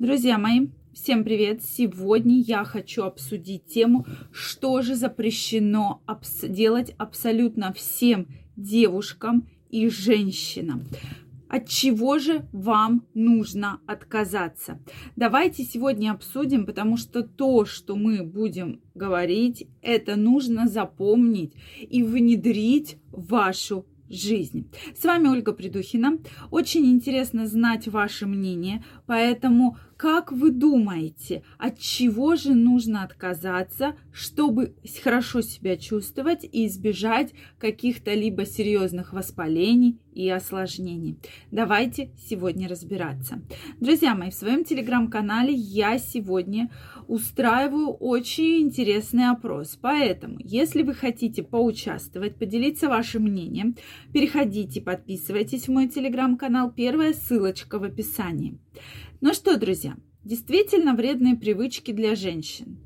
Друзья мои, всем привет! Сегодня я хочу обсудить тему, что же запрещено абс- делать абсолютно всем девушкам и женщинам. От чего же вам нужно отказаться? Давайте сегодня обсудим, потому что то, что мы будем говорить, это нужно запомнить и внедрить в вашу жизни. С вами Ольга Придухина. Очень интересно знать ваше мнение, поэтому как вы думаете, от чего же нужно отказаться, чтобы хорошо себя чувствовать и избежать каких-то либо серьезных воспалений и осложнений? Давайте сегодня разбираться. Друзья мои, в своем телеграм-канале я сегодня устраиваю очень интересный опрос. Поэтому, если вы хотите поучаствовать, поделиться вашим мнением, переходите, подписывайтесь в мой телеграм-канал. Первая ссылочка в описании. Ну что, друзья, действительно вредные привычки для женщин.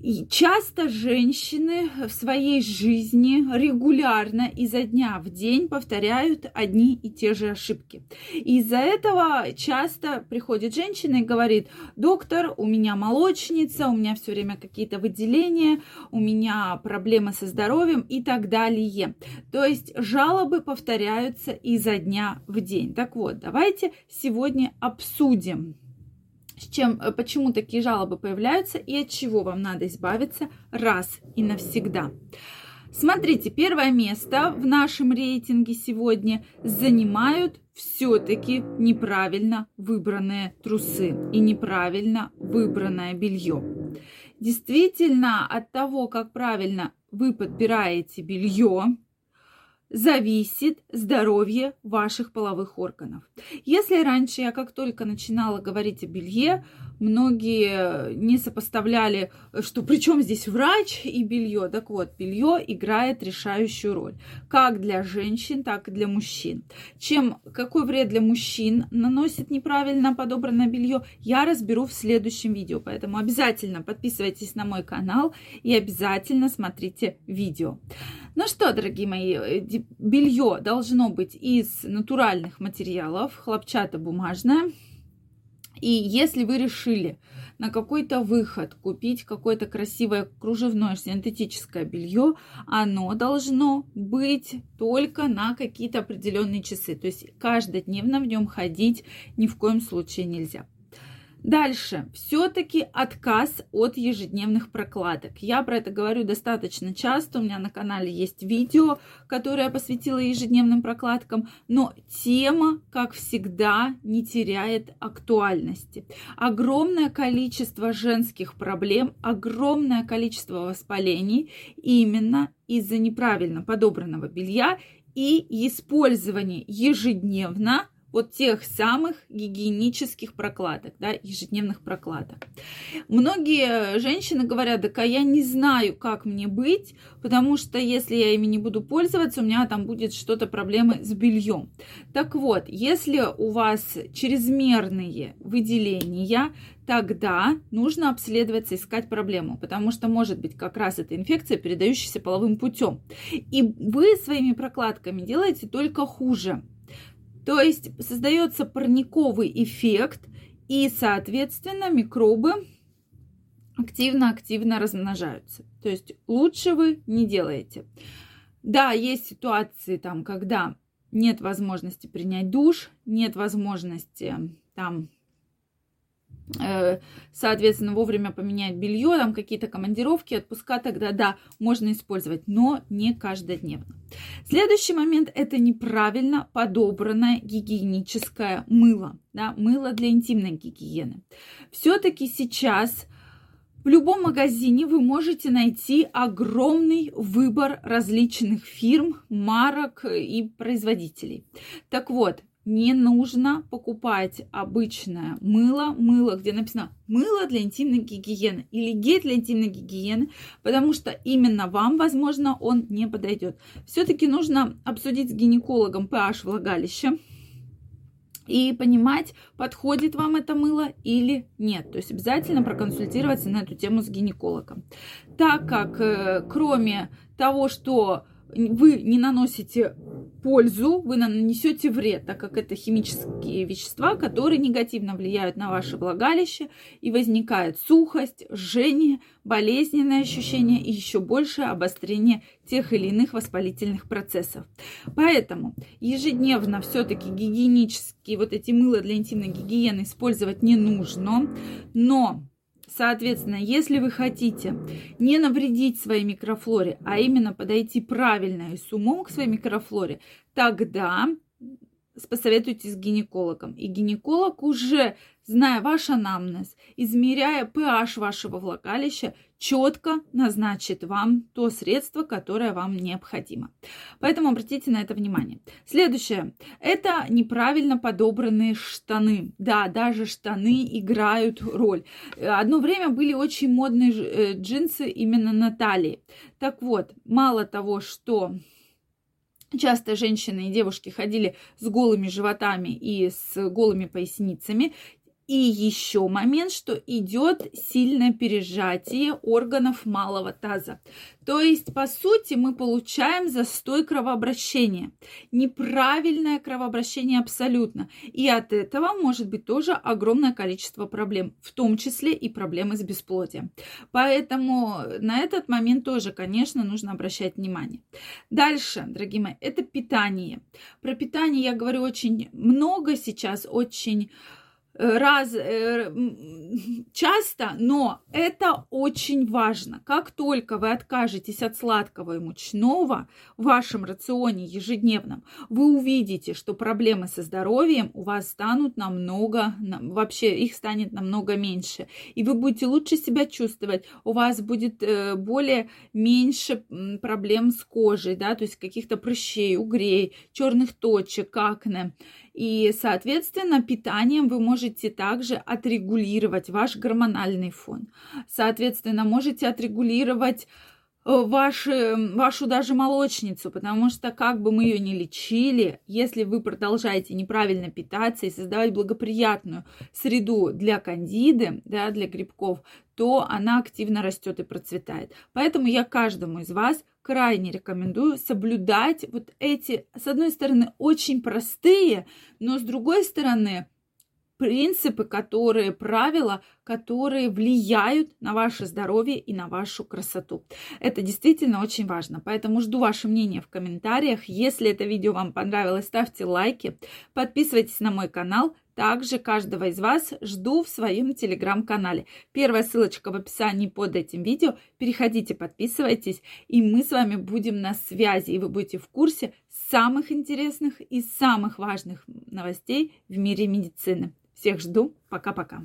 И часто женщины в своей жизни регулярно изо дня в день повторяют одни и те же ошибки. Из-за этого часто приходит женщина и говорит, доктор, у меня молочница, у меня все время какие-то выделения, у меня проблемы со здоровьем и так далее. То есть жалобы повторяются изо дня в день. Так вот, давайте сегодня обсудим с чем, э, почему такие жалобы появляются и от чего вам надо избавиться раз и навсегда. Смотрите, первое место в нашем рейтинге сегодня занимают все-таки неправильно выбранные трусы и неправильно выбранное белье. Действительно, от того, как правильно вы подбираете белье, зависит здоровье ваших половых органов. Если раньше я как только начинала говорить о белье, многие не сопоставляли, что при чем здесь врач и белье. Так вот, белье играет решающую роль, как для женщин, так и для мужчин. Чем какой вред для мужчин наносит неправильно подобранное белье, я разберу в следующем видео. Поэтому обязательно подписывайтесь на мой канал и обязательно смотрите видео. Ну что, дорогие мои, э, белье должно быть из натуральных материалов, хлопчатобумажное. И если вы решили на какой-то выход купить какое-то красивое кружевное синтетическое белье, оно должно быть только на какие-то определенные часы. То есть каждодневно в нем ходить ни в коем случае нельзя. Дальше, все-таки отказ от ежедневных прокладок. Я про это говорю достаточно часто, у меня на канале есть видео, которое я посвятила ежедневным прокладкам, но тема, как всегда, не теряет актуальности. Огромное количество женских проблем, огромное количество воспалений именно из-за неправильно подобранного белья и использования ежедневно вот тех самых гигиенических прокладок, да, ежедневных прокладок. Многие женщины говорят, так а я не знаю, как мне быть, потому что если я ими не буду пользоваться, у меня там будет что-то проблемы с бельем. Так вот, если у вас чрезмерные выделения, тогда нужно обследоваться, искать проблему, потому что может быть как раз эта инфекция, передающаяся половым путем. И вы своими прокладками делаете только хуже. То есть создается парниковый эффект, и, соответственно, микробы активно-активно размножаются. То есть лучше вы не делаете. Да, есть ситуации там, когда нет возможности принять душ, нет возможности там соответственно, вовремя поменять белье, там какие-то командировки, отпуска, тогда да, можно использовать, но не каждодневно. Следующий момент – это неправильно подобранное гигиеническое мыло, да, мыло для интимной гигиены. Все-таки сейчас в любом магазине вы можете найти огромный выбор различных фирм, марок и производителей. Так вот, не нужно покупать обычное мыло, мыло, где написано мыло для интимной гигиены или гель для интимной гигиены, потому что именно вам, возможно, он не подойдет. Все-таки нужно обсудить с гинекологом pH влагалища и понимать, подходит вам это мыло или нет. То есть обязательно проконсультироваться на эту тему с гинекологом. Так как э, кроме того, что вы не наносите пользу, вы нанесете вред, так как это химические вещества, которые негативно влияют на ваше влагалище, и возникает сухость, жжение, болезненное ощущение и еще большее обострение тех или иных воспалительных процессов. Поэтому ежедневно все-таки гигиенические вот эти мыла для интимной гигиены использовать не нужно, но Соответственно, если вы хотите не навредить своей микрофлоре, а именно подойти правильно и с умом к своей микрофлоре, тогда посоветуйтесь с гинекологом. И гинеколог уже, зная ваш анамнез, измеряя pH вашего влагалища, четко назначит вам то средство, которое вам необходимо. Поэтому обратите на это внимание. Следующее. Это неправильно подобранные штаны. Да, даже штаны играют роль. Одно время были очень модные э, джинсы именно на талии. Так вот, мало того, что Часто женщины и девушки ходили с голыми животами и с голыми поясницами. И еще момент, что идет сильное пережатие органов малого таза. То есть, по сути, мы получаем застой кровообращения. Неправильное кровообращение абсолютно. И от этого может быть тоже огромное количество проблем, в том числе и проблемы с бесплодием. Поэтому на этот момент тоже, конечно, нужно обращать внимание. Дальше, дорогие мои, это питание. Про питание я говорю очень много сейчас, очень раз э, часто, но это очень важно. Как только вы откажетесь от сладкого и мучного в вашем рационе ежедневном, вы увидите, что проблемы со здоровьем у вас станут намного, вообще их станет намного меньше. И вы будете лучше себя чувствовать, у вас будет э, более меньше проблем с кожей, да, то есть каких-то прыщей, угрей, черных точек, акне. И, соответственно, питанием вы можете также отрегулировать ваш гормональный фон. Соответственно, можете отрегулировать ваши, вашу даже молочницу, потому что как бы мы ее ни лечили, если вы продолжаете неправильно питаться и создавать благоприятную среду для кандиды, да, для грибков, то она активно растет и процветает. Поэтому я каждому из вас крайне рекомендую соблюдать вот эти, с одной стороны, очень простые, но с другой стороны, принципы, которые, правила, которые влияют на ваше здоровье и на вашу красоту. Это действительно очень важно. Поэтому жду ваше мнение в комментариях. Если это видео вам понравилось, ставьте лайки, подписывайтесь на мой канал. Также каждого из вас жду в своем телеграм-канале. Первая ссылочка в описании под этим видео. Переходите, подписывайтесь, и мы с вами будем на связи, и вы будете в курсе самых интересных и самых важных новостей в мире медицины. Всех жду. Пока-пока.